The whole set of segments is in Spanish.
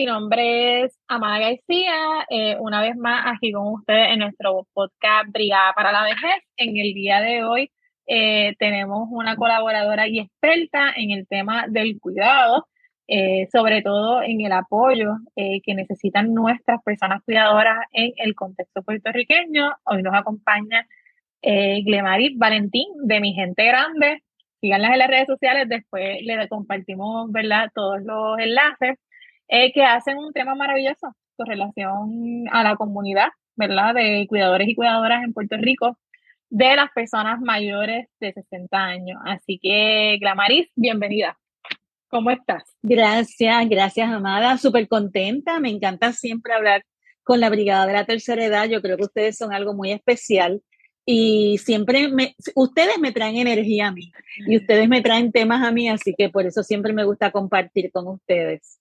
mi nombre es Amada García, eh, una vez más aquí con ustedes en nuestro podcast Brigada para la Vejez. En el día de hoy eh, tenemos una colaboradora y experta en el tema del cuidado, eh, sobre todo en el apoyo que necesitan nuestras personas cuidadoras en el contexto puertorriqueño. Hoy nos acompaña Glemarit Valentín de Mi Gente Grande. Síganlas en las redes sociales, después le compartimos ¿verdad? todos los enlaces. Eh, que hacen un tema maravilloso con relación a la comunidad, ¿verdad? De cuidadores y cuidadoras en Puerto Rico de las personas mayores de 60 años. Así que, Glamaris, bienvenida. ¿Cómo estás? Gracias, gracias, Amada. Súper contenta. Me encanta siempre hablar con la Brigada de la Tercera Edad. Yo creo que ustedes son algo muy especial y siempre me, ustedes me traen energía a mí y ustedes me traen temas a mí, así que por eso siempre me gusta compartir con ustedes.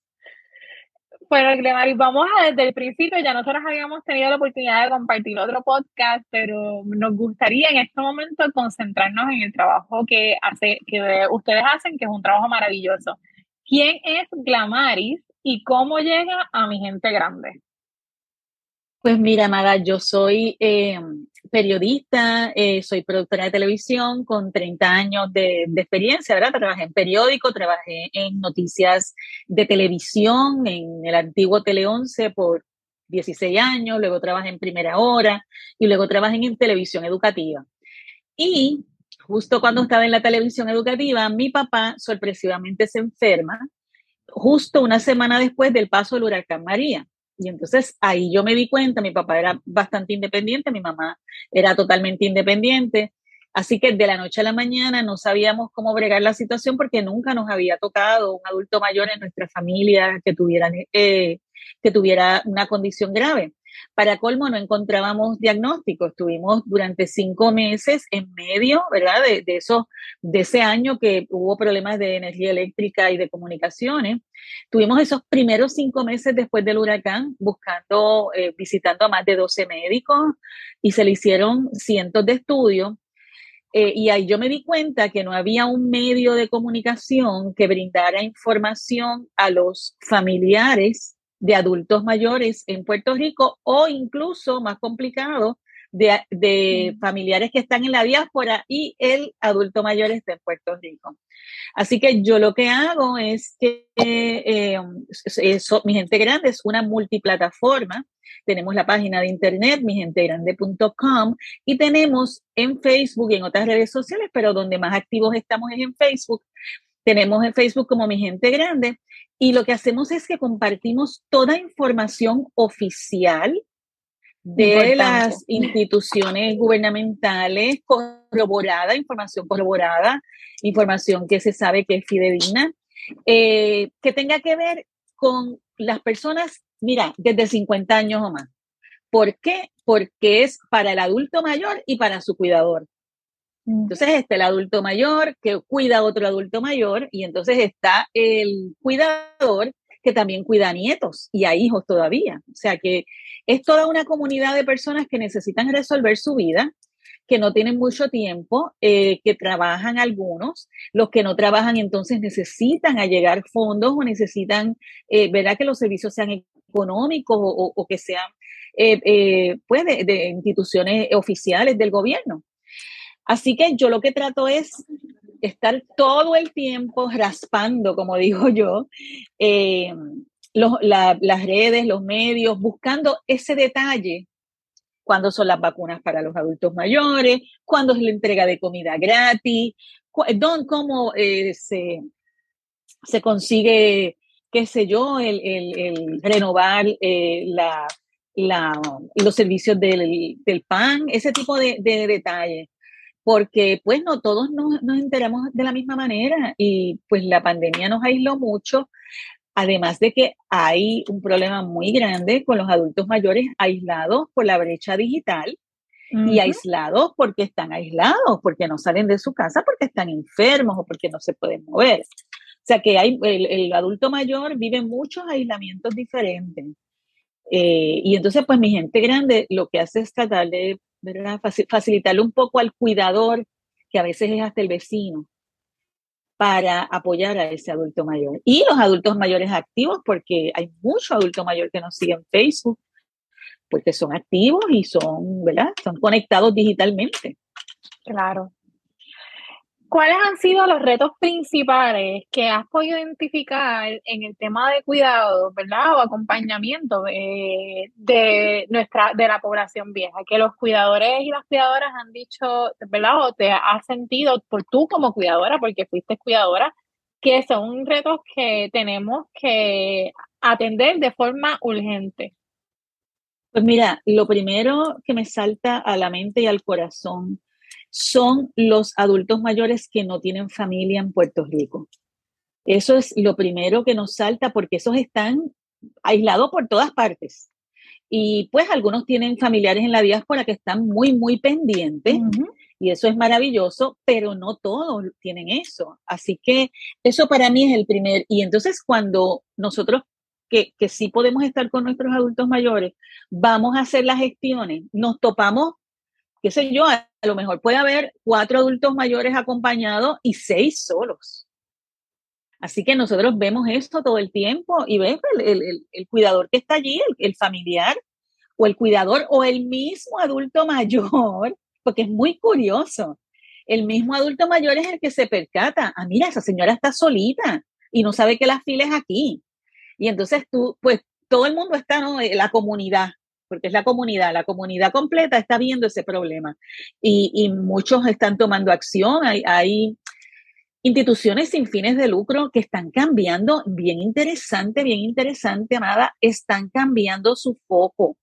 Bueno, Glemaris, vamos a desde el principio, ya nosotros habíamos tenido la oportunidad de compartir otro podcast, pero nos gustaría en este momento concentrarnos en el trabajo que, hace, que ustedes hacen, que es un trabajo maravilloso. ¿Quién es Glamaris y cómo llega a mi gente grande? Pues mira, Amada, yo soy eh, periodista, eh, soy productora de televisión con 30 años de, experiencia, ¿verdad? Trabajé en periódico, trabajé en noticias de televisión, en el antiguo Tele 11 por 16 años, luego trabajé en Primera Hora y luego trabajé en televisión educativa. Y justo cuando estaba en la televisión educativa, mi papá sorpresivamente se enferma, justo una semana después del paso del huracán María. Y entonces ahí yo me di cuenta, mi papá era bastante independiente, mi mamá era totalmente independiente. Así que de la noche a la mañana no sabíamos cómo bregar la situación porque nunca nos había tocado un adulto mayor en nuestra familia que tuviera, eh, que tuviera una condición grave. Para colmo, no encontrábamos diagnóstico. Estuvimos durante cinco meses en medio, ¿verdad? De, de, de ese año que hubo problemas de energía eléctrica y de comunicaciones. Tuvimos esos primeros cinco meses después del huracán buscando, eh, visitando a más de 12 médicos y se le hicieron cientos de estudios. Eh, y ahí yo me di cuenta que no había un medio de comunicación que brindara información a los familiares de adultos mayores en Puerto Rico o incluso más complicado de, mm. familiares que están en la diáspora y el adulto mayor está en Puerto Rico. Así que yo lo que hago es que eh, mi gente grande es una multiplataforma. Tenemos la página de internet, migentegrande.com, y tenemos en Facebook y en otras redes sociales, pero donde más activos estamos es en Facebook. Tenemos en Facebook como Mi Gente Grande y lo que hacemos es que compartimos toda información oficial de las instituciones gubernamentales, corroborada, información corroborada, información que se sabe que es fidedigna, eh, que tenga que ver con las personas, mira, desde 50 años o más. ¿Por qué? Porque es para el adulto mayor y para su cuidador. Entonces está el adulto mayor que cuida a otro adulto mayor y entonces está el cuidador que también cuida a nietos y a hijos todavía. O sea que es toda una comunidad de personas que necesitan resolver su vida, que no tienen mucho tiempo, eh, que trabajan algunos, los que no trabajan entonces necesitan allegar fondos o necesitan, eh, ¿verdad? Que los servicios sean económicos o, que sean, eh, eh, pues, de instituciones oficiales del gobierno. Así que yo lo que trato es estar todo el tiempo raspando, como digo yo, eh, las redes, los medios, buscando ese detalle cuándo son las vacunas para los adultos mayores, cuándo es la entrega de comida gratis, cómo eh, se, consigue, qué sé yo, el, renovar eh, los servicios del, PAN, ese tipo de, de detalles porque pues no todos nos, enteramos de la misma manera y pues la pandemia nos aisló mucho, además de que hay un problema muy grande con los adultos mayores aislados por la brecha digital y aislados porque están aislados, porque no salen de su casa, porque están enfermos o porque no se pueden mover. O sea que hay, el, adulto mayor vive muchos aislamientos diferentes. Eh, y entonces, pues mi gente grande lo que hace es tratar de ¿verdad? Facilitarle un poco al cuidador, que a veces es hasta el vecino, para apoyar a ese adulto mayor. Y los adultos mayores activos, porque hay muchos adultos mayores que nos siguen en Facebook, porque son activos y son, ¿verdad? Son conectados digitalmente. Claro. ¿Cuáles han sido los retos principales que has podido identificar en el tema de cuidado, verdad, o acompañamiento de, de, nuestra de la población vieja? Que los cuidadores y las cuidadoras han dicho, ¿verdad? O te has sentido por tú como cuidadora, porque fuiste cuidadora, que son retos que tenemos que atender de forma urgente. Pues mira, lo primero que me salta a la mente y al corazón son los adultos mayores que no tienen familia en Puerto Rico. Eso es lo primero que nos salta porque esos están aislados por todas partes. Y pues algunos tienen familiares en la diáspora que están muy, muy pendientes. Y eso es maravilloso, pero no todos tienen eso. Así que eso para mí es el primer. Y entonces cuando nosotros que, que sí podemos estar con nuestros adultos mayores, vamos a hacer las gestiones, nos topamos qué sé yo, a lo mejor puede haber cuatro adultos mayores acompañados y seis solos. Así que nosotros vemos esto todo el tiempo y ves el, cuidador que está allí, el, familiar o el cuidador o el mismo adulto mayor, porque es muy curioso. El mismo adulto mayor es el que se percata, ah, mira, esa señora está solita y no sabe que la fila es aquí. Y entonces tú, pues todo el mundo está, ¿no? La comunidad, porque es la comunidad, la comunidad completa está viendo ese problema y, muchos están tomando acción, hay, instituciones sin fines de lucro que están cambiando, bien interesante, bien interesante, Amada, están cambiando su foco.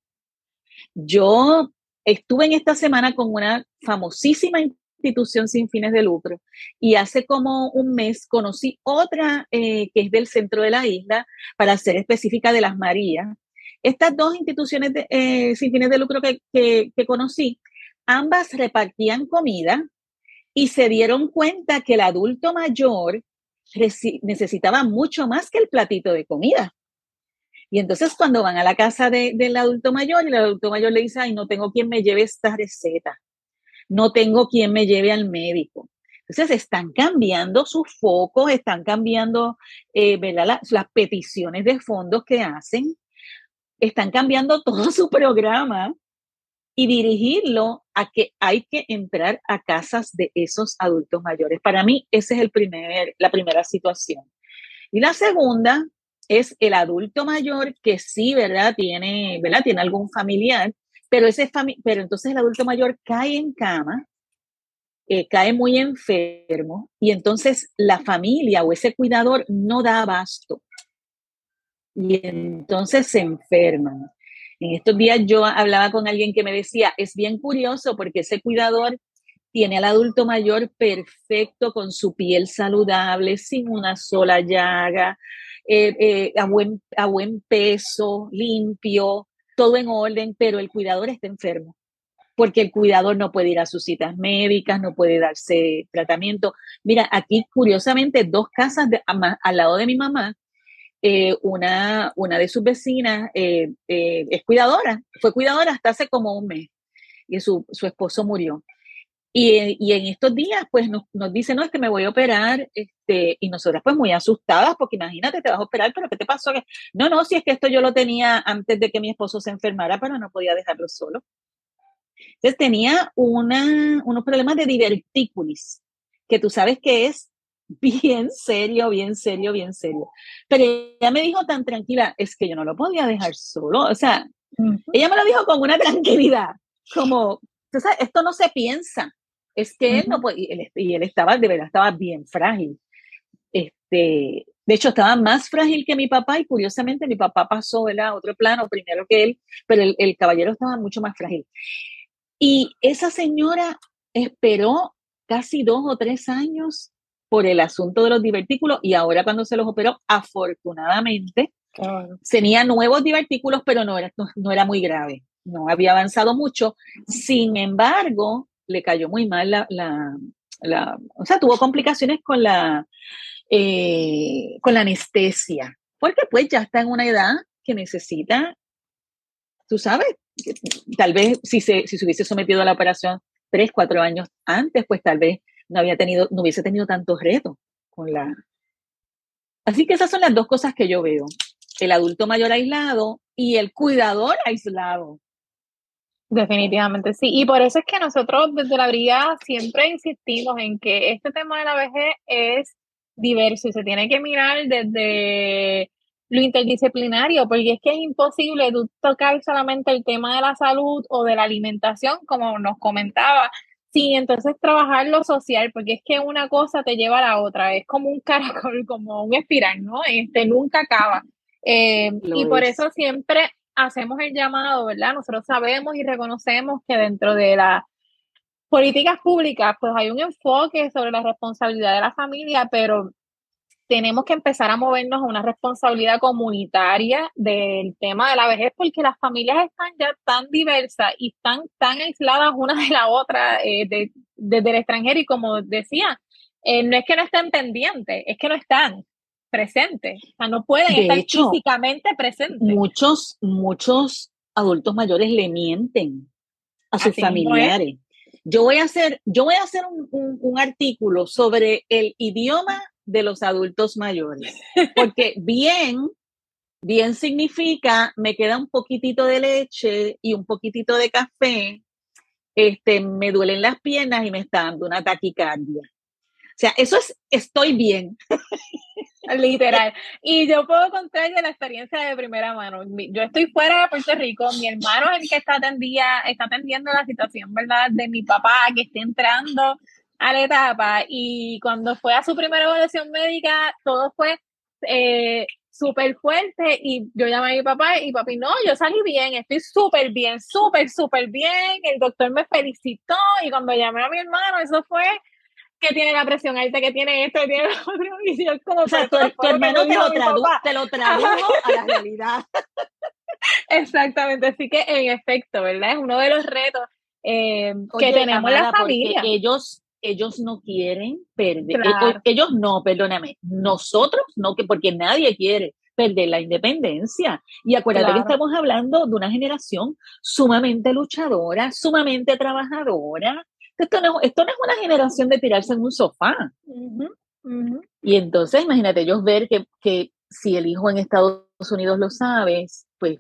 Yo estuve en esta semana con una famosísima institución sin fines de lucro y hace como un mes conocí otra eh, que es del centro de la isla, para ser específica de las Marías, estas dos instituciones eh, sin fines de lucro que, conocí, ambas repartían comida y se dieron cuenta que el adulto mayor necesitaba mucho más que el platito de comida. Y entonces cuando van a la casa del adulto mayor el adulto mayor le dice, ay, no tengo quien me lleve esta receta, no tengo quien me lleve al médico. Entonces están cambiando sus focos, están cambiando eh, las peticiones de fondos que hacen están cambiando todo su programa y dirigirlo a que hay que entrar a casas de esos adultos mayores. Para mí, esa es el primer, la primera situación. Y la segunda es el adulto mayor que sí, ¿verdad? Tiene, ¿verdad? Tiene algún familiar, pero, ese pero entonces el adulto mayor cae en cama, eh, cae muy enfermo y entonces la familia o ese cuidador no da abasto y entonces se enferman. En estos días yo hablaba con alguien que me decía, es bien curioso porque ese cuidador tiene al adulto mayor perfecto, con su piel saludable, sin una sola llaga, eh, eh, a, buen, a buen peso, limpio, todo en orden, pero el cuidador está enfermo porque el cuidador no puede ir a sus citas médicas, no puede darse tratamiento. Mira, aquí curiosamente dos casas al lado de mi mamá eh, una, una de sus vecinas eh, eh, es cuidadora, fue cuidadora hasta hace como un mes y su, esposo murió. Y, en estos días, pues nos, nos, dice, no, es que me voy a operar, este, y nosotras pues muy asustadas, porque imagínate, te vas a operar, pero ¿qué te pasó? No, no, si es que esto yo lo tenía antes de que mi esposo se enfermara, pero no podía dejarlo solo. Entonces tenía una, unos problemas de divertículis, que tú sabes que es bien serio, bien serio, bien serio. Pero ella me dijo tan tranquila, es que yo no lo podía dejar solo. O sea, ella me lo dijo con una tranquilidad, como, sabes, esto no se piensa. Es que él no puede, y él, y él, estaba, de verdad, estaba bien frágil. Este, de hecho, estaba más frágil que mi papá y curiosamente mi papá pasó a otro plano primero que él, pero el, el caballero estaba mucho más frágil. Y esa señora esperó casi dos o tres años por el asunto de los divertículos y ahora cuando se los operó, afortunadamente, tenía nuevos divertículos, pero no era, no, era muy grave, no había avanzado mucho. Sin embargo, le cayó muy mal la, la, o sea, tuvo complicaciones con la, eh, con la anestesia, porque pues ya está en una edad que necesita, tú sabes, tal vez si se, si se hubiese sometido a la operación tres, cuatro años antes, pues tal vez no había tenido, no hubiese tenido tantos retos con la... Así que esas son las dos cosas que yo veo. El adulto mayor aislado y el cuidador aislado. Definitivamente, sí. Y por eso es que nosotros desde la brigada siempre insistimos en que este tema de la vejez es diverso y se tiene que mirar desde lo interdisciplinario, porque es que es imposible tocar solamente el tema de la salud o de la alimentación, como nos comentaba, Sí, entonces trabajar lo social, porque es que una cosa te lleva a la otra, es como un caracol, como un espiral, ¿no? Este nunca acaba. Eh, y por eso siempre hacemos el llamado, ¿verdad? Nosotros sabemos y reconocemos que dentro de las políticas públicas, pues hay un enfoque sobre la responsabilidad de la familia, pero tenemos que empezar a movernos a una responsabilidad comunitaria del tema de la vejez, porque las familias están ya tan diversas y están tan aisladas una de la otra eh, desde el extranjero. Y como decía, eh, no es que no estén pendientes, es que no están presentes. O sea, no pueden estar físicamente presentes. Muchos, muchos adultos mayores le mienten a sus familiares. Yo voy a hacer, yo voy a hacer un artículo sobre el idioma de los adultos mayores. Porque bien, bien significa, me queda un poquitito de leche y un poquitito de café, este, me duelen las piernas y me está dando una taquicardia. O sea, eso es, estoy bien. Literal. Y yo puedo contar de la experiencia de primera mano. Yo estoy fuera de Puerto Rico, mi hermano es el que está, atendía, está atendiendo la situación, ¿verdad? De mi papá que está entrando a la etapa y cuando fue a su primera evaluación médica, todo fue eh, súper fuerte y yo llamé a mi papá y papi, no, yo salí bien, estoy súper bien, súper, súper bien, el doctor me felicitó y cuando llamé a mi hermano, eso fue que tiene la presión alta, que tiene esto, que tiene lo otro, y yo como... O sea, tu, hermano te lo, te lo tradujo a la realidad. Exactamente, así que en efecto, ¿verdad? Es uno de los retos eh, que tenemos la familia. Ellos ellos no quieren perder, eh, ellos no, perdóname, nosotros no, que porque nadie quiere perder la independencia. Y acuérdate que estamos hablando de una generación sumamente luchadora, sumamente trabajadora. Esto no, esto no es una generación de tirarse en un sofá. Y entonces, imagínate, ellos ver que, que si el hijo en Estados Unidos lo sabe, pues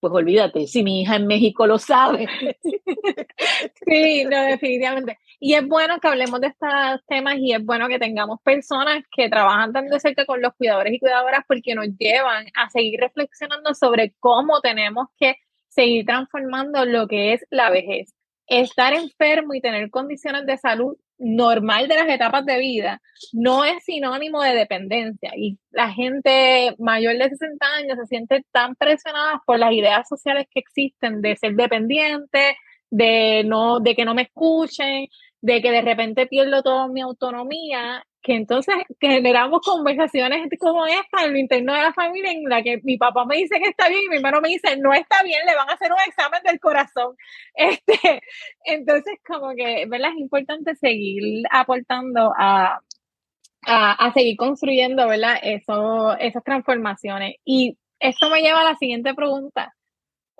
pues olvídate, si mi hija en México lo sabe. sí, no, definitivamente. Y es bueno que hablemos de estos temas y es bueno que tengamos personas que trabajan tan de cerca con los cuidadores y cuidadoras porque nos llevan a seguir reflexionando sobre cómo tenemos que seguir transformando lo que es la vejez. Estar enfermo y tener condiciones de salud normal de las etapas de vida no es sinónimo de dependencia. Y la gente mayor de 60 años se siente tan presionada por las ideas sociales que existen de ser dependiente, de no de que no me escuchen, de que de repente pierdo toda mi autonomía que entonces generamos conversaciones como esta en lo interno de la familia en la que mi papá me dice que está bien y mi hermano me dice no está bien, le van a hacer un examen del corazón. Este, entonces como que, ¿verdad? Es importante seguir aportando a, a, seguir construyendo, ¿verdad? Eso, esas transformaciones. Y esto me lleva a la siguiente pregunta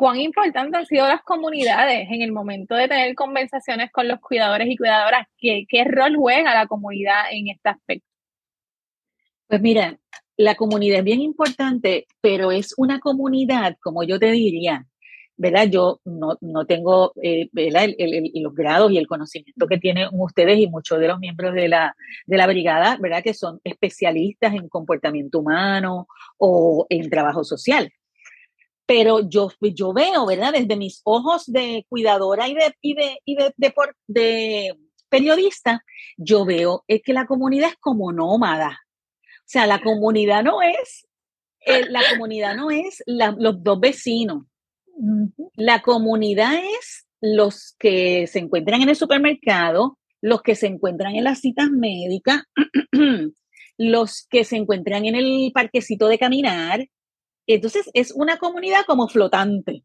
cuán importantes han sido las comunidades en el momento de tener conversaciones con los cuidadores y cuidadoras. ¿Qué, rol juega la comunidad en este aspecto? Pues mira, la comunidad es bien importante, pero es una comunidad, como yo te diría, ¿verdad? Yo no, no tengo eh, los grados y el conocimiento que tienen ustedes y muchos de los miembros de la, de la brigada, ¿verdad? Que son especialistas en comportamiento humano o en trabajo social pero yo, yo veo, ¿verdad? Desde mis ojos de cuidadora y de, y de, y de, de, periodista, yo veo es que la comunidad es como nómada. O sea, la comunidad no es, eh, la comunidad no es los dos vecinos. La comunidad es los que se encuentran en el supermercado, los que se encuentran en las citas médicas, los que se encuentran en el parquecito de caminar, entonces es una comunidad como flotante,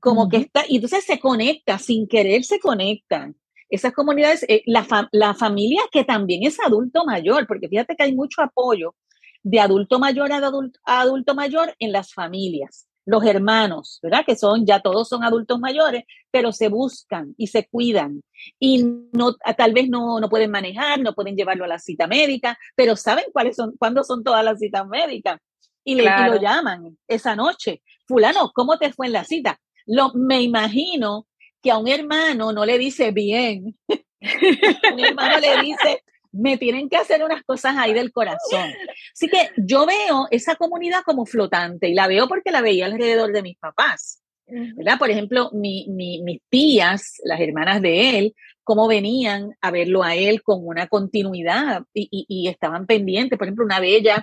como que está, y entonces se conecta, sin querer se conectan. Esas comunidades, eh, la, familia que también es adulto mayor, porque fíjate que hay mucho apoyo de adulto mayor a adulto, mayor en las familias, los hermanos, ¿verdad? Que son, ya todos son adultos mayores, pero se buscan y se cuidan. Y no, tal vez no, no pueden manejar, no pueden llevarlo a la cita médica, pero saben cuáles son, cuándo son todas las citas médicas. Y, le, lo llaman esa noche. Fulano, ¿cómo te fue en la cita? Lo, me imagino que a un hermano no le dice bien. un hermano le dice, me tienen que hacer unas cosas ahí del corazón. Así que yo veo esa comunidad como flotante y la veo porque la veía alrededor de mis papás. ¿verdad? Por ejemplo, mi, mis tías, las hermanas de él, cómo venían a verlo a él con una continuidad y, estaban pendientes. Por ejemplo, una de ellas,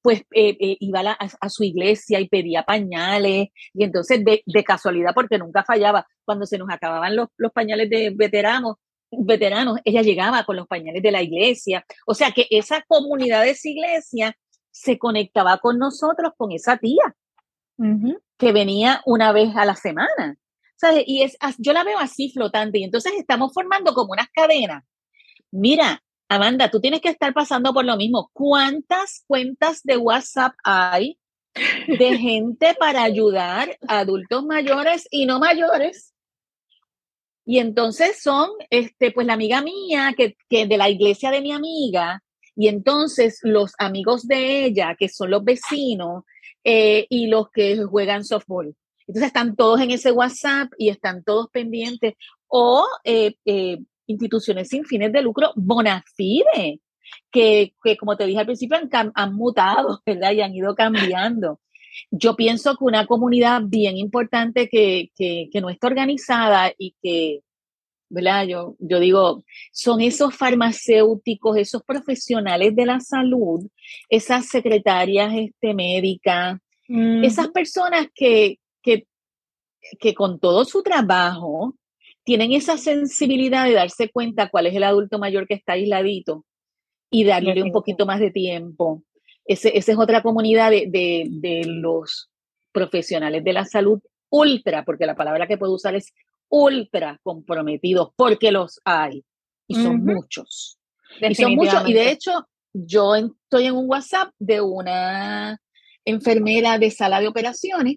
pues eh, eh, iba a, su iglesia y pedía pañales y entonces de, casualidad, porque nunca fallaba, cuando se nos acababan los, los pañales de veteranos, veteranos, ella llegaba con los pañales de la iglesia. O sea que esa comunidad de esa iglesia se conectaba con nosotros, con esa tía, que venía una vez a la semana. Y es, yo la veo así flotante y entonces estamos formando como unas cadenas. Mira, Amanda, tú tienes que estar pasando por lo mismo. ¿Cuántas cuentas de WhatsApp hay de gente para ayudar a adultos mayores y no mayores y entonces son, este, pues la amiga mía, que, que de la iglesia de mi amiga, y entonces los amigos de ella, que son los vecinos, eh, y los que juegan softball. Entonces están todos en ese WhatsApp y están todos pendientes. O eh, eh, instituciones sin fines de lucro, Bonafide, que, que como te dije al principio, han, han mutado, ¿verdad? Y han ido cambiando. Yo pienso que una comunidad bien importante que, no está organizada y que, ¿verdad? Yo, yo digo, son esos farmacéuticos, esos profesionales de la salud, esas secretarias este, médicas, esas personas que, que, con todo su trabajo tienen esa sensibilidad de darse cuenta cuál es el adulto mayor que está aisladito y darle un poquito más de tiempo esa es otra comunidad de, los profesionales de la salud ultra, porque la palabra que puedo usar es ultra comprometidos, porque los hay. Y son muchos. Y son muchos. Y de hecho, yo estoy en un WhatsApp de una enfermera de sala de operaciones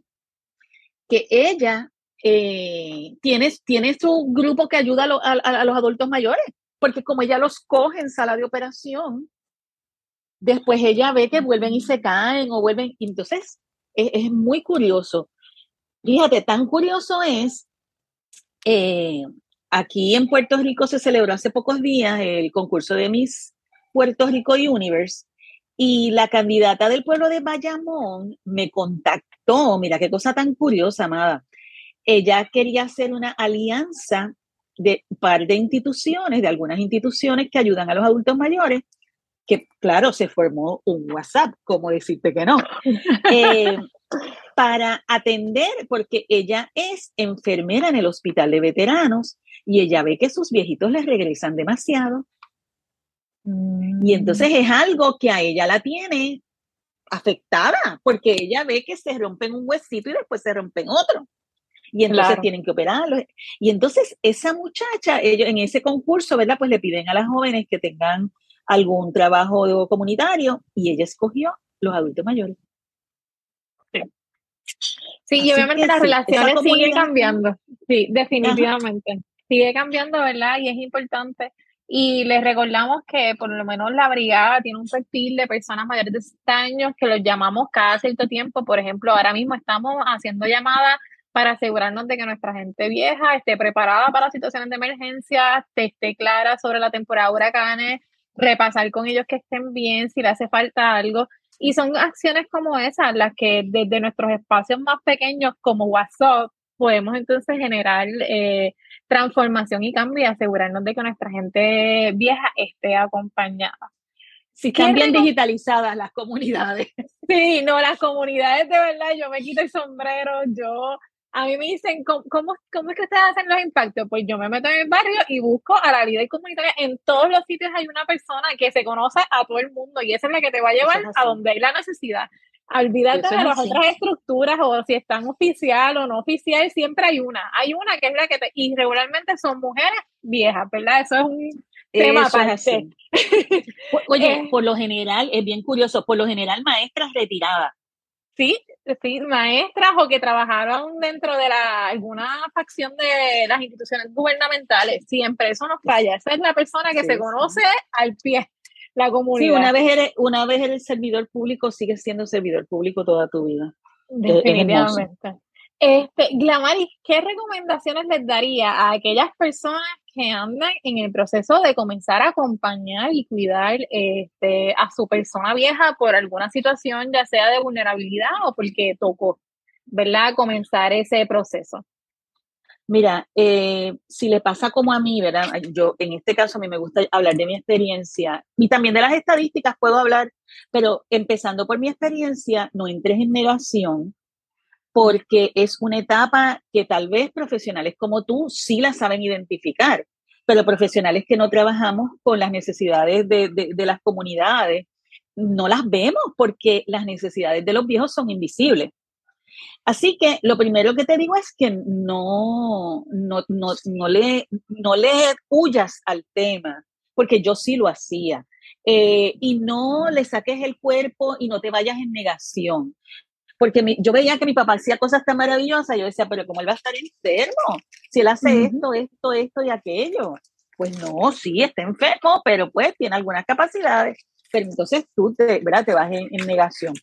que ella eh, tiene, tiene su grupo que ayuda a, los adultos mayores, porque como ella los coge en sala de operación, después ella ve que vuelven y se caen o vuelven. Entonces, es, muy curioso. Fíjate, tan curioso es, eh, aquí en Puerto Rico se celebró hace pocos días el concurso de Miss Puerto Rico Universe y la candidata del pueblo de Bayamón me contactó, mira qué cosa tan curiosa, amada. Ella quería hacer una alianza de un par de instituciones, de algunas instituciones que ayudan a los adultos mayores, que claro, se formó un WhatsApp, como decirte que no, eh, para atender, porque ella es enfermera en el hospital de veteranos y ella ve que sus viejitos les regresan demasiado. Y mm. entonces es algo que a ella la tiene afectada, porque ella ve que se rompen un huesito y después se rompen otro. Y entonces tienen que operarlo. Y entonces esa muchacha, ellos en ese concurso, ¿verdad? Pues le piden a las jóvenes que tengan algún trabajo comunitario y ella escogió los adultos mayores. Sí, y obviamente las relaciones siguen cambiando. Sí, definitivamente. Sigue cambiando, ¿verdad? Y es importante. Y les recordamos que por lo menos la brigada tiene un perfil de personas mayores de 60 años que los llamamos cada cierto tiempo. Por ejemplo, ahora mismo estamos haciendo llamadas para asegurarnos de que nuestra gente vieja esté preparada para situaciones de emergencia, esté clara sobre la temporada de huracanes, repasar con ellos que estén bien, si le hace falta algo. Y son acciones como esas las que desde nuestros espacios más pequeños como WhatsApp podemos entonces generar eh, transformación y cambio y asegurarnos de que nuestra gente vieja esté acompañada. Si están bien digitalizadas las comunidades. Sí, no, las comunidades de verdad, yo me quito el sombrero, yo a mí me dicen, ¿cómo, cómo, es que ustedes hacen los impactos? Pues yo me meto en el barrio y busco a la vida y comunitaria. En todos los sitios hay una persona que se conoce a todo el mundo y esa es la que te va a llevar a donde hay la necesidad. Olvídate de las otras estructuras o si están oficial o no oficial, siempre hay una. Hay una que es la que te. Y regularmente son mujeres viejas, ¿verdad? Eso es un tema para Oye, eh. por lo general, es bien curioso, por lo general maestras retiradas Sí, sí, maestras o que trabajaron dentro de la, alguna facción de las instituciones gubernamentales. Siempre eso nos falla. Esa es la persona que se conoce al pie la comunidad. Sí, una vez eres, una vez eres servidor público, sigues siendo servidor público toda tu vida. Definitivamente. Este, Glamaris, ¿qué recomendaciones les daría a aquellas personas que andan en el proceso de comenzar a acompañar y cuidar este, a su persona vieja por alguna situación, ya sea de vulnerabilidad o porque tocó, ¿verdad? Comenzar ese proceso. Mira, eh, si le pasa como a mí, ¿verdad? Yo, en este caso, a mí me gusta hablar de mi experiencia y también de las estadísticas puedo hablar, pero empezando por mi experiencia, no entres en negación porque es una etapa que tal vez profesionales como tú sí la saben identificar, pero profesionales que no trabajamos con las necesidades de, de, las comunidades, no las vemos porque las necesidades de los viejos son invisibles. Así que lo primero que te digo es que no, no, no, no, le, no le huyas al tema, porque yo sí lo hacía. Eh, y no le saques el cuerpo y no te vayas en negación porque yo veía que mi papá hacía cosas tan maravillosas, yo decía, pero ¿cómo él va a estar enfermo? Si él hace esto, esto, esto y aquello. Pues no, sí, está enfermo, pero pues tiene algunas capacidades. Pero entonces tú te, ¿verdad? te vas en, negación.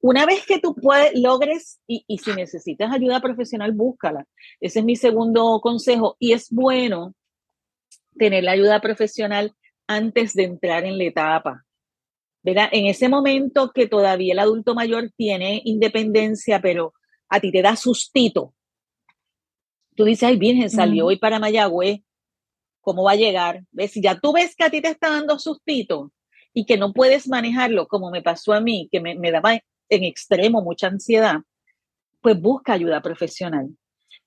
Una vez que tú puedes, logres, y, y si necesitas ayuda profesional, búscala. Ese es mi segundo consejo. Y es bueno tener la ayuda profesional antes de entrar en la etapa. En ese momento que todavía el adulto mayor tiene independencia, pero a ti te da sustito. Tú dices, ay, Virgen, salió hoy para Mayagüez, ¿cómo va a llegar? ¿Ves? Si ya tú ves que a ti te está dando sustito y que no puedes manejarlo, como me pasó a mí, que me, me daba en extremo mucha ansiedad, pues busca ayuda profesional.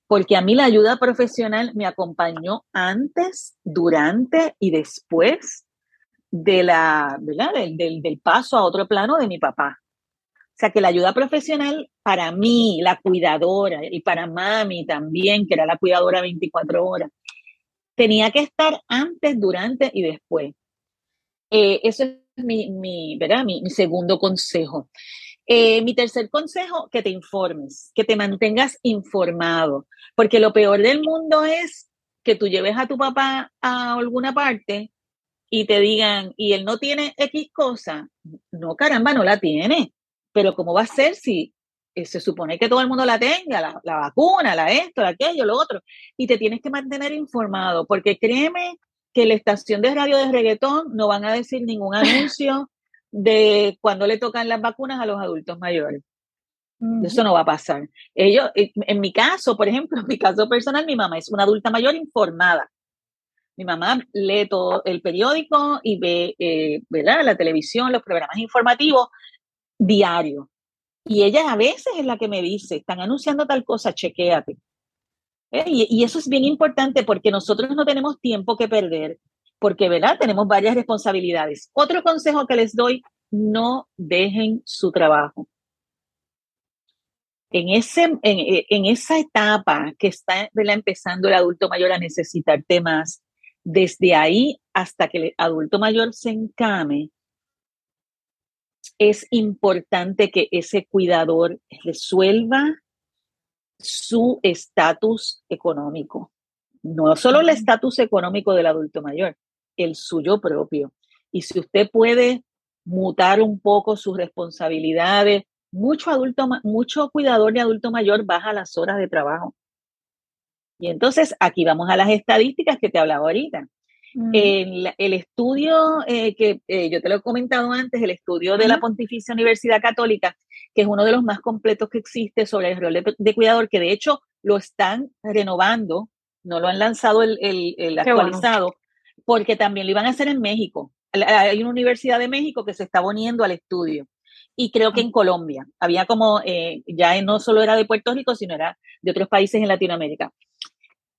Porque a mí la ayuda profesional me acompañó antes, durante y después de la, Del, del, paso a otro plano de mi papá. O sea que la ayuda profesional para mí, la cuidadora, y para mami también, que era la cuidadora 24 horas, tenía que estar antes, durante y después. Eh, eso es mi, mi, ¿verdad? mi, segundo consejo. Eh, mi tercer consejo, que te informes, que te mantengas informado, porque lo peor del mundo es que tú lleves a tu papá a alguna parte y te digan, y él no tiene X cosa, no, caramba, no la tiene. Pero ¿cómo va a ser si eh, se supone que todo el mundo la tenga, la, la, vacuna, la esto, la aquello, lo otro? Y te tienes que mantener informado, porque créeme que la estación de radio de reggaetón no van a decir ningún anuncio de cuando le tocan las vacunas a los adultos mayores. Eso no va a pasar. Ellos, en mi caso, por ejemplo, en mi caso personal, mi mamá es una adulta mayor informada. Mi mamá lee todo el periódico y ve eh, la televisión, los programas informativos diario. Y ella a veces es la que me dice, están anunciando tal cosa, chequéate. ¿Eh? Y, eso es bien importante porque nosotros no tenemos tiempo que perder, porque ¿verdad? tenemos varias responsabilidades. Otro consejo que les doy, no dejen su trabajo. En, ese, en, en esa etapa que está empezando el adulto mayor a necesitar temas, desde ahí hasta que el adulto mayor se encame, es importante que ese cuidador resuelva su estatus económico. No solo el estatus económico del adulto mayor, el suyo propio. Y si usted puede mutar un poco sus responsabilidades, mucho adulto, mucho cuidador de adulto mayor baja las horas de trabajo. Y entonces aquí vamos a las estadísticas que te hablaba ahorita. Mm. El, estudio eh, que eh, yo te lo he comentado antes, el estudio de la Pontificia Universidad Católica, que es uno de los más completos que existe sobre el rol de, cuidador, que de hecho lo están renovando, no lo han lanzado el, el, actualizado, porque también lo iban a hacer en México. Hay una universidad de México que se está poniendo al estudio. Y creo que en Colombia. Había como, eh, ya no solo era de Puerto Rico, sino era de otros países en Latinoamérica.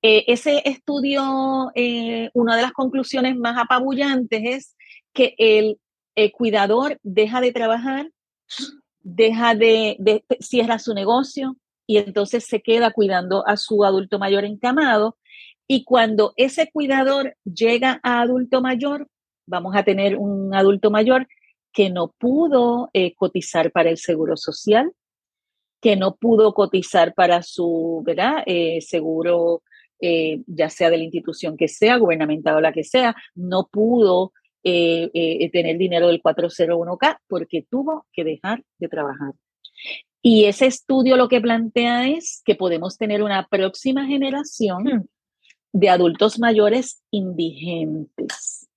Eh, ese estudio, eh, una de las conclusiones más apabullantes es que el, cuidador deja de trabajar, deja de, cierra su negocio y entonces se queda cuidando a su adulto mayor encamado. Y cuando ese cuidador llega a adulto mayor, vamos a tener un adulto mayor que no pudo eh, cotizar para el seguro social, que no pudo cotizar para su ¿verdad? Eh, seguro, eh, ya sea de la institución que sea, gubernamental o la que sea, no pudo eh, tener dinero del 401k porque tuvo que dejar de trabajar. Y ese estudio lo que plantea es que podemos tener una próxima generación hmm. de adultos mayores indigentes,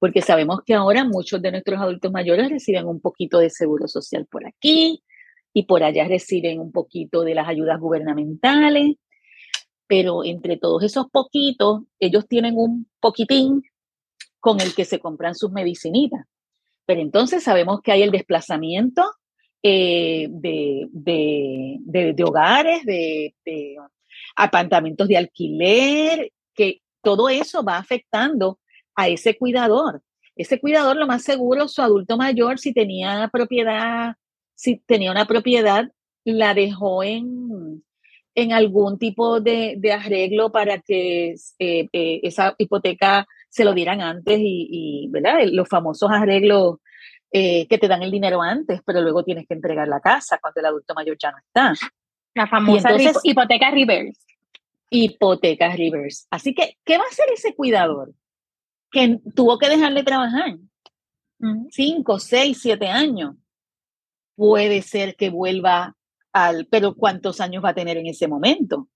porque sabemos que ahora muchos de nuestros adultos mayores reciben un poquito de seguro social por aquí y por allá reciben un poquito de las ayudas gubernamentales, pero entre todos esos poquitos, ellos tienen un poquitín con el que se compran sus medicinitas. Pero entonces sabemos que hay el desplazamiento eh, de, de, hogares, de, apartamentos de alquiler, que todo eso va afectando a ese cuidador. Ese cuidador, lo más seguro, su adulto mayor, si tenía propiedad, si tenía una propiedad, la dejó en, en algún tipo de, arreglo para que eh, eh, esa hipoteca se lo dieran antes y, y ¿verdad? Los famosos arreglos eh, que te dan el dinero antes, pero luego tienes que entregar la casa cuando el adulto mayor ya no está. La famosa hipoteca reverse. Hipoteca reverse. Así que, ¿qué va a hacer ese cuidador? Que tuvo que dejarle trabajar. Cinco, seis, siete años. Puede ser que vuelva pero ¿cuántos años va a tener en ese momento?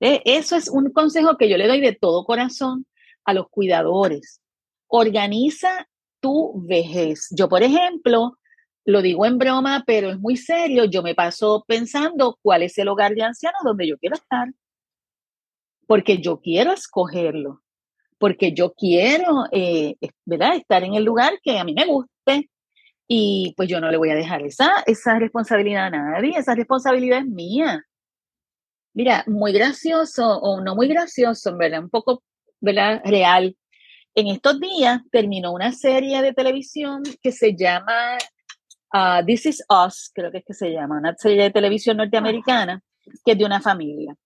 Eh, eso es un consejo que yo le doy de todo corazón a los cuidadores. Organiza tu vejez. Yo, por ejemplo, lo digo en broma, pero es muy serio, yo me paso pensando cuál es el hogar de ancianos donde yo quiero estar. Porque yo quiero escogerlo, porque yo quiero, eh, ¿verdad?, estar en el lugar que a mí me guste. Y pues yo no le voy a dejar esa, esa responsabilidad a nadie, esa responsabilidad es mía. Mira, muy gracioso o no muy gracioso, ¿verdad? Un poco, ¿verdad? Real en estos días terminó una serie de televisión que se llama uh, This Is Us, creo que es que se llama, una serie de televisión norteamericana que es de una familia.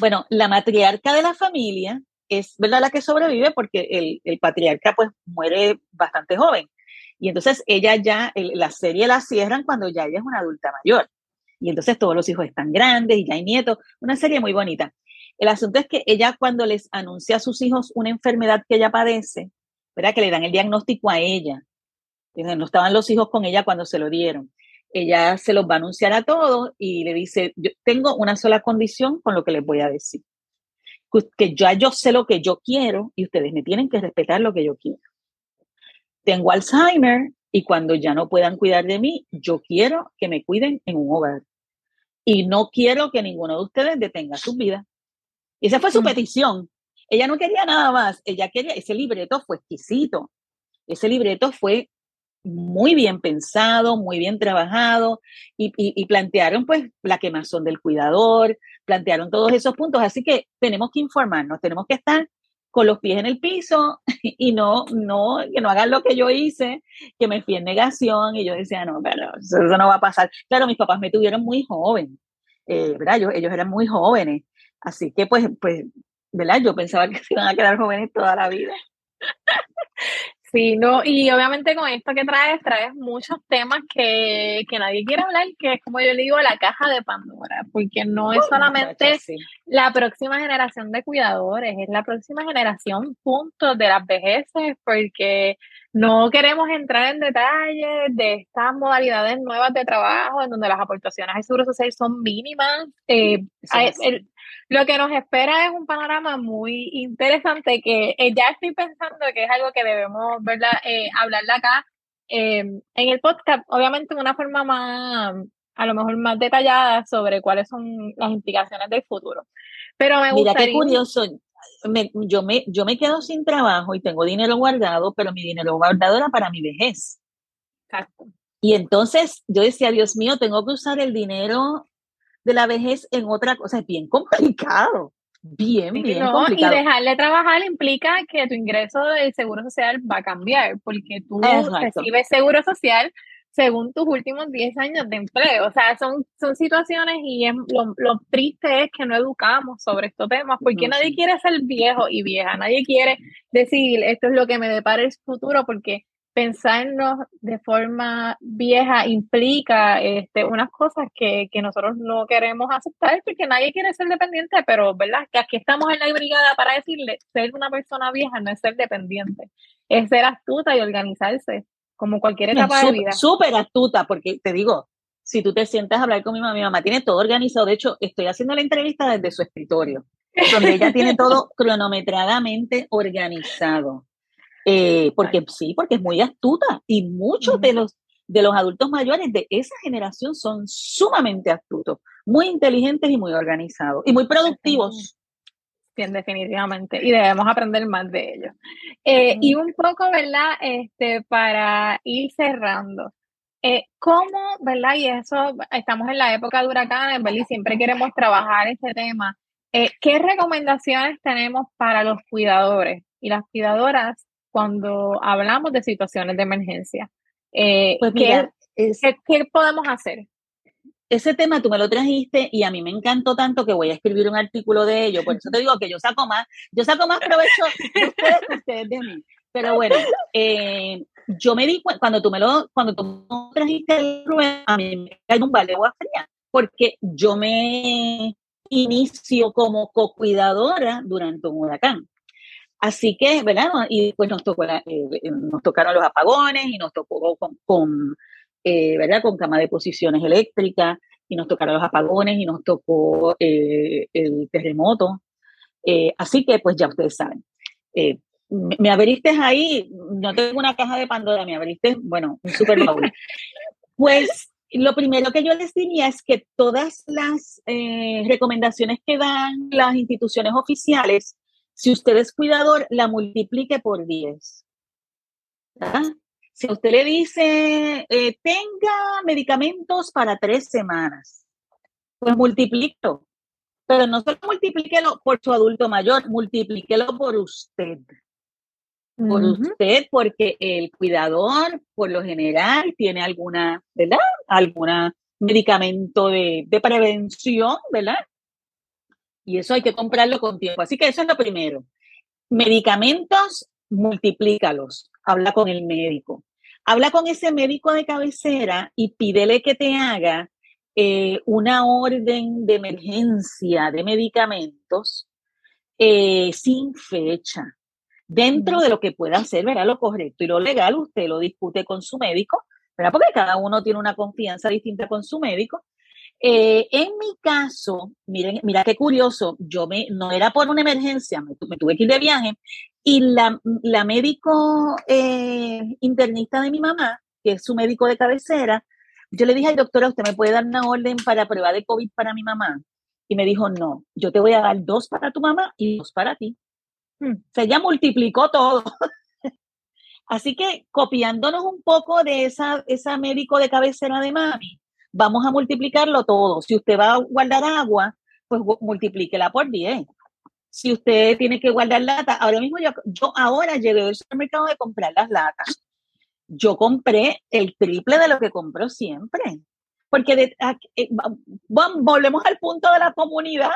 Bueno, la matriarca de la familia es ¿verdad? la que sobrevive porque el, el patriarca pues muere bastante joven. Y entonces ella ya, la serie la cierran cuando ya ella es una adulta mayor. Y entonces todos los hijos están grandes y ya hay nietos. Una serie muy bonita. El asunto es que ella cuando les anuncia a sus hijos una enfermedad que ella padece, ¿verdad? Que le dan el diagnóstico a ella. No estaban los hijos con ella cuando se lo dieron. Ella se los va a anunciar a todos y le dice, yo tengo una sola condición con lo que les voy a decir. Que ya yo sé lo que yo quiero y ustedes me tienen que respetar lo que yo quiero. Tengo Alzheimer y cuando ya no puedan cuidar de mí, yo quiero que me cuiden en un hogar. Y no quiero que ninguno de ustedes detenga su vida. Y esa fue su mm. petición. Ella no quería nada más, ella quería, ese libreto fue exquisito. Ese libreto fue muy bien pensado, muy bien trabajado y, plantearon pues la quemazón del cuidador, plantearon todos esos puntos. Así que tenemos que informarnos, tenemos que estar con los pies en el piso y no, no, que no hagan lo que yo hice, que me fui en negación y yo decía, no, pero eso, no va a pasar. Claro, mis papás me tuvieron muy joven, eh, ¿verdad? ellos eran muy jóvenes Así que pues, pues, ¿verdad? Yo pensaba que se iban a quedar jóvenes toda la vida. Sí, no, y obviamente con esto que traes, traes muchos temas que, nadie quiere hablar, que es como yo le digo, la caja de Pandora, porque no es solamente la próxima generación de cuidadores, es la próxima generación, punto, de las vejeces, porque no queremos entrar en detalles de estas modalidades nuevas de trabajo, en donde las aportaciones al seguro social son mínimas. Eh, lo que nos espera es un panorama muy interesante que eh, ya estoy pensando que es algo que debemos ¿verdad? Eh, hablarle acá em, en el podcast, obviamente de una forma más, a lo mejor más detallada sobre cuáles son las implicaciones del futuro. Pero me Mira qué curioso, yo, me, yo me quedo sin trabajo y tengo dinero guardado, pero mi dinero guardado era para mi vejez. Exacto. Y entonces yo decía, Dios mío, tengo que usar el dinero de la vejez en otra cosa. Es bien complicado. Bien, bien complicado. Y dejarle trabajar implica que tu ingreso del seguro social va a cambiar, porque tú recibes seguro social según tus últimos 10 años de empleo. O sea, son, son situaciones y lo, lo, triste es que no educamos sobre estos temas, porque nadie quiere ser viejo y vieja, nadie quiere decir esto es lo que me depara el futuro, porque pensarnos de forma vieja implica este, unas cosas que, que, nosotros no queremos aceptar porque nadie quiere ser dependiente, pero verdad que aquí estamos en la brigada para decirle, ser una persona vieja no es ser dependiente, es ser astuta y organizarse, como cualquier etapa de vida. Súper astuta, porque te digo, si tú te sientas a hablar con mi mamá, mi mamá tiene todo organizado, de hecho, estoy haciendo la entrevista desde su escritorio, donde ella tiene todo cronometradamente organizado. Eh, porque sí, porque es muy astuta y muchos de los de los adultos mayores de esa generación son sumamente astutos, muy inteligentes y muy organizados y muy productivos. Bien, definitivamente. Y debemos aprender más de ellos. Eh, y un poco, ¿verdad? Este, para ir cerrando. Eh, ¿Cómo, verdad? Y eso, estamos en la época de huracanes, ¿verdad? Y siempre queremos trabajar este tema. ¿Qué recomendaciones tenemos para los cuidadores y las cuidadoras cuando hablamos de situaciones de emergencia. Eh, pues ¿qué, ¿qué, podemos hacer? Ese tema tú me lo trajiste y a mí me encantó tanto que voy a escribir un artículo de ello. Por eso te digo que yo saco más, yo saco más provecho de ustedes que ustedes de mí. Pero bueno, eh, yo me di cuenta, cuando tú me lo, cuando tú me trajiste a mí me cae un de agua fría, porque yo me inicio como co-cuidadora durante un huracán. Así que, ¿verdad? Y pues nos, tocó eh, eh, nos tocaron los apagones y nos tocó con, eh, ¿verdad? Con cama de posiciones eléctricas y nos tocaron los apagones y nos tocó el terremoto. así que, pues ya ustedes saben. me, abriste ahí, no tengo una caja de Pandora, me abriste, bueno, un super baúl. pues lo primero que yo les diría es que todas las recomendaciones que dan las instituciones oficiales si usted es cuidador, la multiplique por 10. Si usted le dice, eh, tenga medicamentos para tres semanas, pues multiplíquelo. Pero no solo multiplíquelo por su adulto mayor, multiplíquelo por usted. Por usted, porque el cuidador, por lo general, tiene alguna, ¿verdad? Alguna medicamento de, de prevención, ¿verdad? Y eso hay que comprarlo con tiempo. Así que eso es lo primero. Medicamentos, multiplícalos. Habla con el médico. Habla con ese médico de cabecera y pídele que te haga eh, una orden de emergencia de medicamentos eh, sin fecha. Dentro de lo que pueda hacer, verá lo correcto y lo legal, usted lo discute con su médico, ¿verdad? Porque cada uno tiene una confianza distinta con su médico eh, en mi caso, miren, mira qué curioso, yo me, no era por una emergencia, me, tuve que ir de viaje y la, la médico eh, internista de mi mamá, que es su médico de cabecera, yo le dije al doctora, ¿usted me puede dar una orden para prueba de COVID para mi mamá? Y me dijo, no, yo te voy a dar dos para tu mamá y dos para ti. Hmm. O sea, ella multiplicó todo. Así que copiándonos un poco de esa, esa médico de cabecera de mami, vamos a multiplicarlo todo. Si usted va a guardar agua, pues multiplíquela por 10. Si usted tiene que guardar lata, ahora mismo yo, yo ahora llegué al supermercado de comprar las latas. Yo compré el triple de lo que compro siempre. Porque eh, volvemos al punto de la comunidad.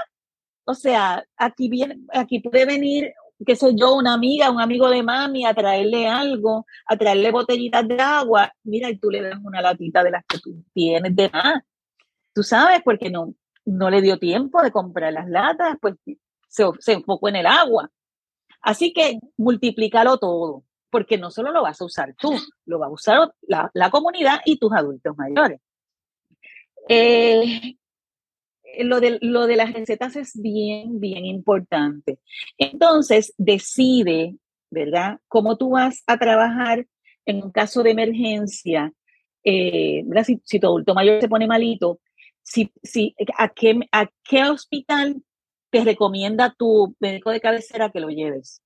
O sea, aquí viene, aquí puede venir qué sé yo, una amiga, un amigo de mami, a traerle algo, a traerle botellitas de agua, mira, y tú le das una latita de las que tú tienes de más. Tú sabes, porque no, no le dio tiempo de comprar las latas, pues se, se enfocó en el agua. Así que multiplícalo todo, porque no solo lo vas a usar tú, lo va a usar la, la comunidad y tus adultos mayores. Eh, lo de, lo de las recetas es bien, bien importante. Entonces, decide, ¿verdad?, cómo tú vas a trabajar en un caso de emergencia, eh, si, tu adulto mayor se pone malito, si, si, a, qué, ¿a qué hospital te recomienda tu médico de cabecera que lo lleves?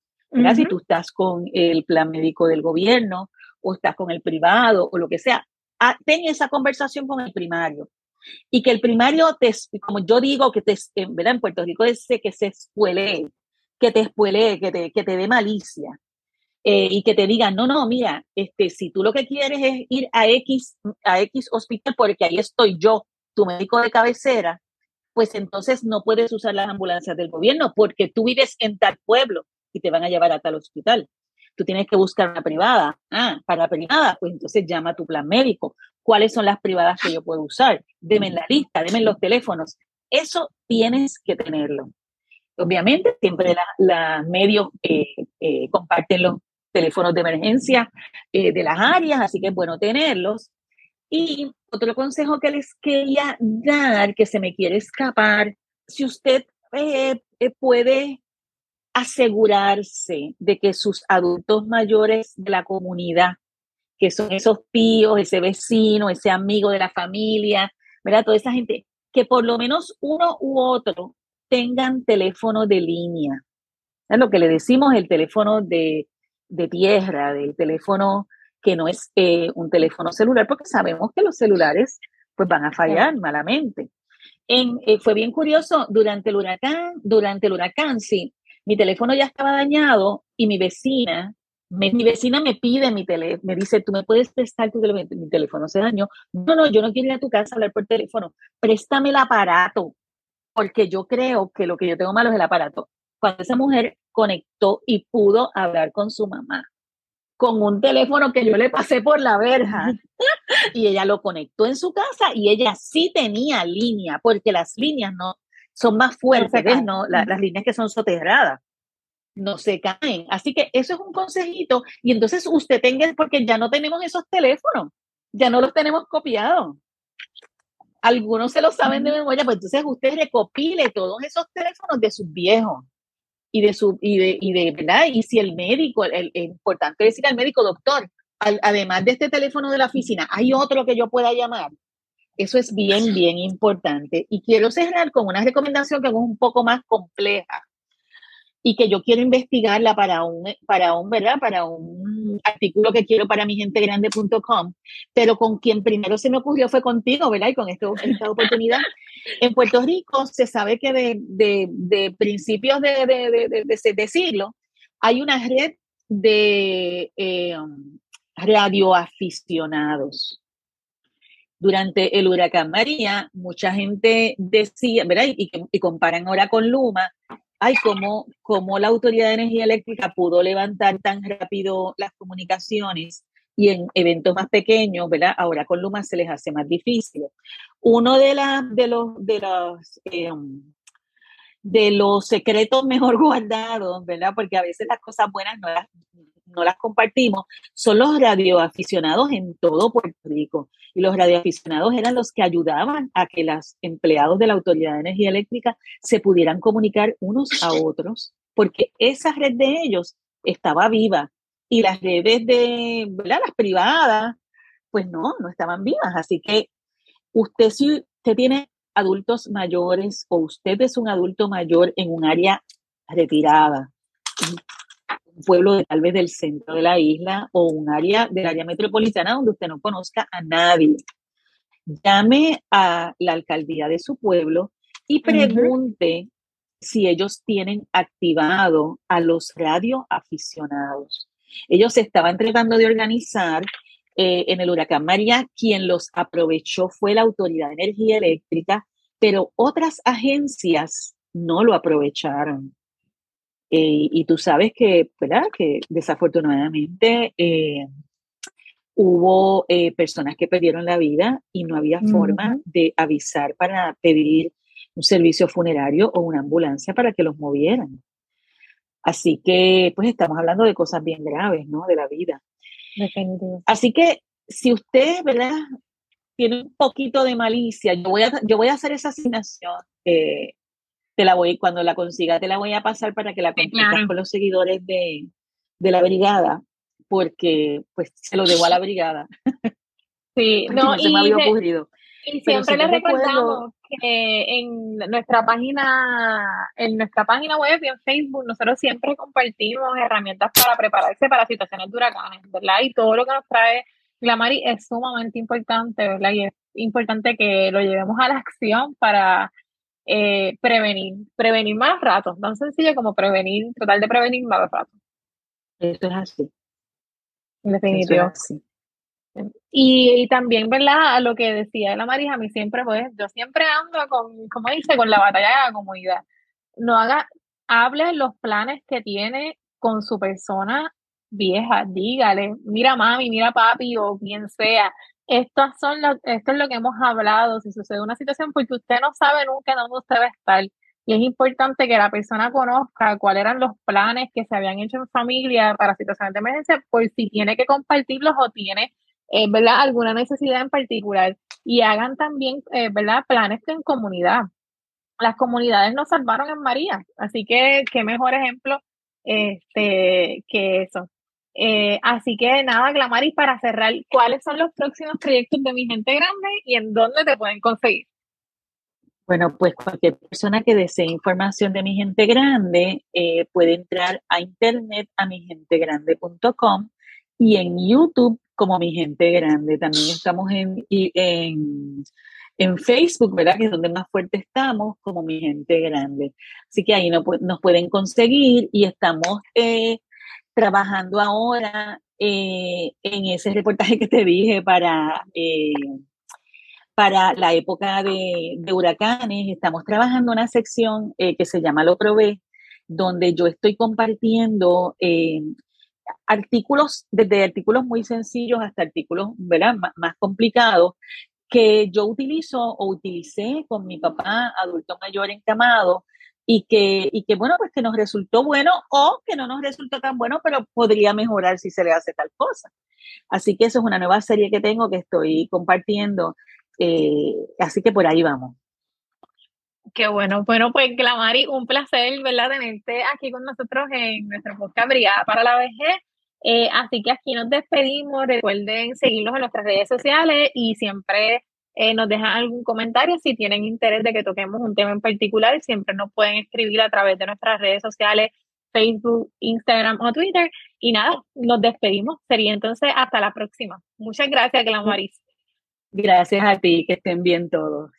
Si tú estás con el plan médico del gobierno o estás con el privado o lo que sea, ah, ten esa conversación con el primario y que el primario, te, como yo digo, que te, ¿verdad? En Puerto Rico dice que se espuele, que te espuele, que te, que te dé malicia. Eh, y que te digan, no, no, mira, este, si tú lo que quieres es ir a X, a X hospital porque ahí estoy yo, tu médico de cabecera, pues entonces no puedes usar las ambulancias del gobierno porque tú vives en tal pueblo y te van a llevar a tal hospital. Tú tienes que buscar una privada. Ah, para privada, pues entonces llama a tu plan médico. ¿Cuáles son las privadas que yo puedo usar? Deme la lista, deme los teléfonos. Eso tienes que tenerlo. Obviamente, siempre los medios eh, eh, comparten los teléfonos de emergencia eh, de las áreas, así que es bueno tenerlos. Y otro consejo que les quería dar, que se me quiere escapar, si usted puede asegurarse de que sus adultos mayores de la comunidad, que son esos tíos, ese vecino, ese amigo de la familia, ¿verdad? Toda esa gente, que por lo menos uno u otro tengan teléfono de línea. Es lo que le decimos el teléfono de, tierra, del teléfono que no es eh, un teléfono celular, porque sabemos que los celulares pues van a fallar malamente. En, eh, fue bien curioso, durante el huracán, durante el huracán, sí, mi teléfono ya estaba dañado y mi vecina, mi vecina me pide mi teléfono, me dice, tú me puedes prestar tu teléfono, mi teléfono se dañó. No, no, yo no quiero ir a tu casa a hablar por teléfono, préstame el aparato, porque yo creo que lo que yo tengo malo es el aparato. Cuando esa mujer conectó y pudo hablar con su mamá, con un teléfono que yo le pasé por la verja y ella lo conectó en su casa y ella sí tenía línea, porque las líneas no son más fuertes, ¿no? las líneas que son soterradas no se caen. Así que eso es un consejito y entonces usted tenga, porque ya no tenemos esos teléfonos, ya no los tenemos copiados. Algunos se lo saben de memoria, pues entonces usted recopile todos esos teléfonos de sus viejos y de su y de, y de verdad y si el médico el, importante decir al médico doctor además de este teléfono de la oficina hay otro que yo pueda llamar eso es bien bien importante y quiero cerrar con una recomendación que es un poco más compleja y que yo quiero investigarla para un, para un, ¿verdad? Para un artículo que quiero para mi grande.com, pero con quien primero se me ocurrió fue contigo, ¿verdad? Y con esta, esta oportunidad. En Puerto Rico se sabe que de, de, de principios de, de, de, siglo hay una red de eh, radioaficionados. Durante el huracán María, mucha gente decía, ¿verdad? Y, y comparan ahora con Luma, ay, cómo, cómo la Autoridad de Energía Eléctrica pudo levantar tan rápido las comunicaciones y en eventos más pequeños, ¿verdad? Ahora con Luma se les hace más difícil. Uno de, de los, de los, em, de los secretos mejor guardados, ¿verdad? Porque a veces las cosas buenas no las, no las compartimos, son los radioaficionados en todo Puerto Rico. Y los radioaficionados eran los que ayudaban a que los empleados de la Autoridad de Energía Eléctrica se pudieran comunicar unos a otros, porque esa red de ellos estaba viva y las redes de, ¿verdad? Las privadas, pues no, no estaban vivas. Así que usted si usted tiene adultos mayores o usted es un adulto mayor en un área retirada, pueblo tal vez del centro de la isla o un área del área metropolitana donde usted no conozca a nadie. Llame a la alcaldía de su pueblo y pregunte si ellos tienen activado a los radioaficionados. Ellos estaban tratando de organizar eh, en el huracán María, quien los aprovechó fue la Autoridad de Energía Eléctrica, pero otras agencias no lo aprovecharon. Eh, y tú sabes que, ¿verdad? Que desafortunadamente eh, hubo eh, personas que perdieron la vida y no había forma de avisar para pedir un servicio funerario o una ambulancia para que los movieran. Así que, pues estamos hablando de cosas bien graves, ¿no? De la vida. Así que, si usted, ¿verdad? Tiene un poquito de malicia, yo voy a, yo voy a hacer esa asignación te la voy, cuando la consiga, te la voy a pasar para que la compartas con los seguidores de, la brigada, porque pues se lo debo a la brigada. Sí, no, y, me había ocurrido. Y siempre les recordamos que en nuestra página, en nuestra página web y en Facebook, nosotros siempre compartimos herramientas para prepararse para situaciones de huracanes, ¿verdad? Y todo lo que nos trae Glamari es sumamente importante, ¿verdad? Y es importante que lo llevemos a la acción para eh, prevenir, prevenir más rato, tan sencillo como prevenir, tratar de prevenir más rato. Eso es así. En definitiva. Y, también, ¿verdad? A lo que decía la Marija, a mí siempre, pues, yo siempre ando con, como dice, con la batalla de la comunidad. No haga, hable los planes que tiene con su persona vieja, dígale, mira mami, mira papi o quien sea, estas son esto es lo que hemos hablado, si sucede una situación, porque usted no sabe nunca dónde usted va a estar. Y es importante que la persona conozca cuáles eran los planes que se habían hecho en familia para situaciones de emergencia, por si tiene que compartirlos o tiene, eh, ¿verdad?, alguna necesidad en particular. Y hagan también, eh, ¿verdad?, planes en comunidad. Las comunidades nos salvaron en María, así que qué mejor ejemplo este, que eso. Eh, así que nada, Glamaris, para cerrar, ¿cuáles son los próximos proyectos de Mi Gente Grande y en dónde te pueden conseguir? Bueno, pues cualquier persona que desee información de Mi Gente Grande eh, puede entrar a internet a migentegrande.com y en YouTube como Mi Gente Grande. También estamos en, en, en, Facebook, ¿verdad? Que es donde más fuerte estamos, como Mi Gente Grande. Así que ahí nos, nos pueden conseguir y estamos... Eh, trabajando ahora eh, en ese reportaje que te dije para, eh, para la época de, huracanes. Estamos trabajando una sección eh, que se llama Lo Probé, donde yo estoy compartiendo artículos, desde artículos muy sencillos hasta artículos ¿verdad? más complicados, que yo utilizo o utilicé con mi papá adulto mayor encamado y que, y que, bueno, pues que nos resultó bueno o que no nos resultó tan bueno, pero podría mejorar si se le hace tal cosa. Así que eso es una nueva serie que tengo que estoy compartiendo. Eh, así que por ahí vamos. Qué bueno. Bueno, pues Glamari, un placer, ¿verdad? Tenerte aquí con nosotros en nuestro podcast Brigada para la Vejez. Eh, así que aquí nos despedimos. Recuerden seguirnos en nuestras redes sociales y siempre eh, nos dejan algún comentario. Si tienen interés de que toquemos un tema en particular, siempre nos pueden escribir a través de nuestras redes sociales, Facebook, Instagram o Twitter. Y nada, nos despedimos. Sería entonces hasta la próxima. Muchas gracias, Glamaris. Gracias a ti, que estén bien todos.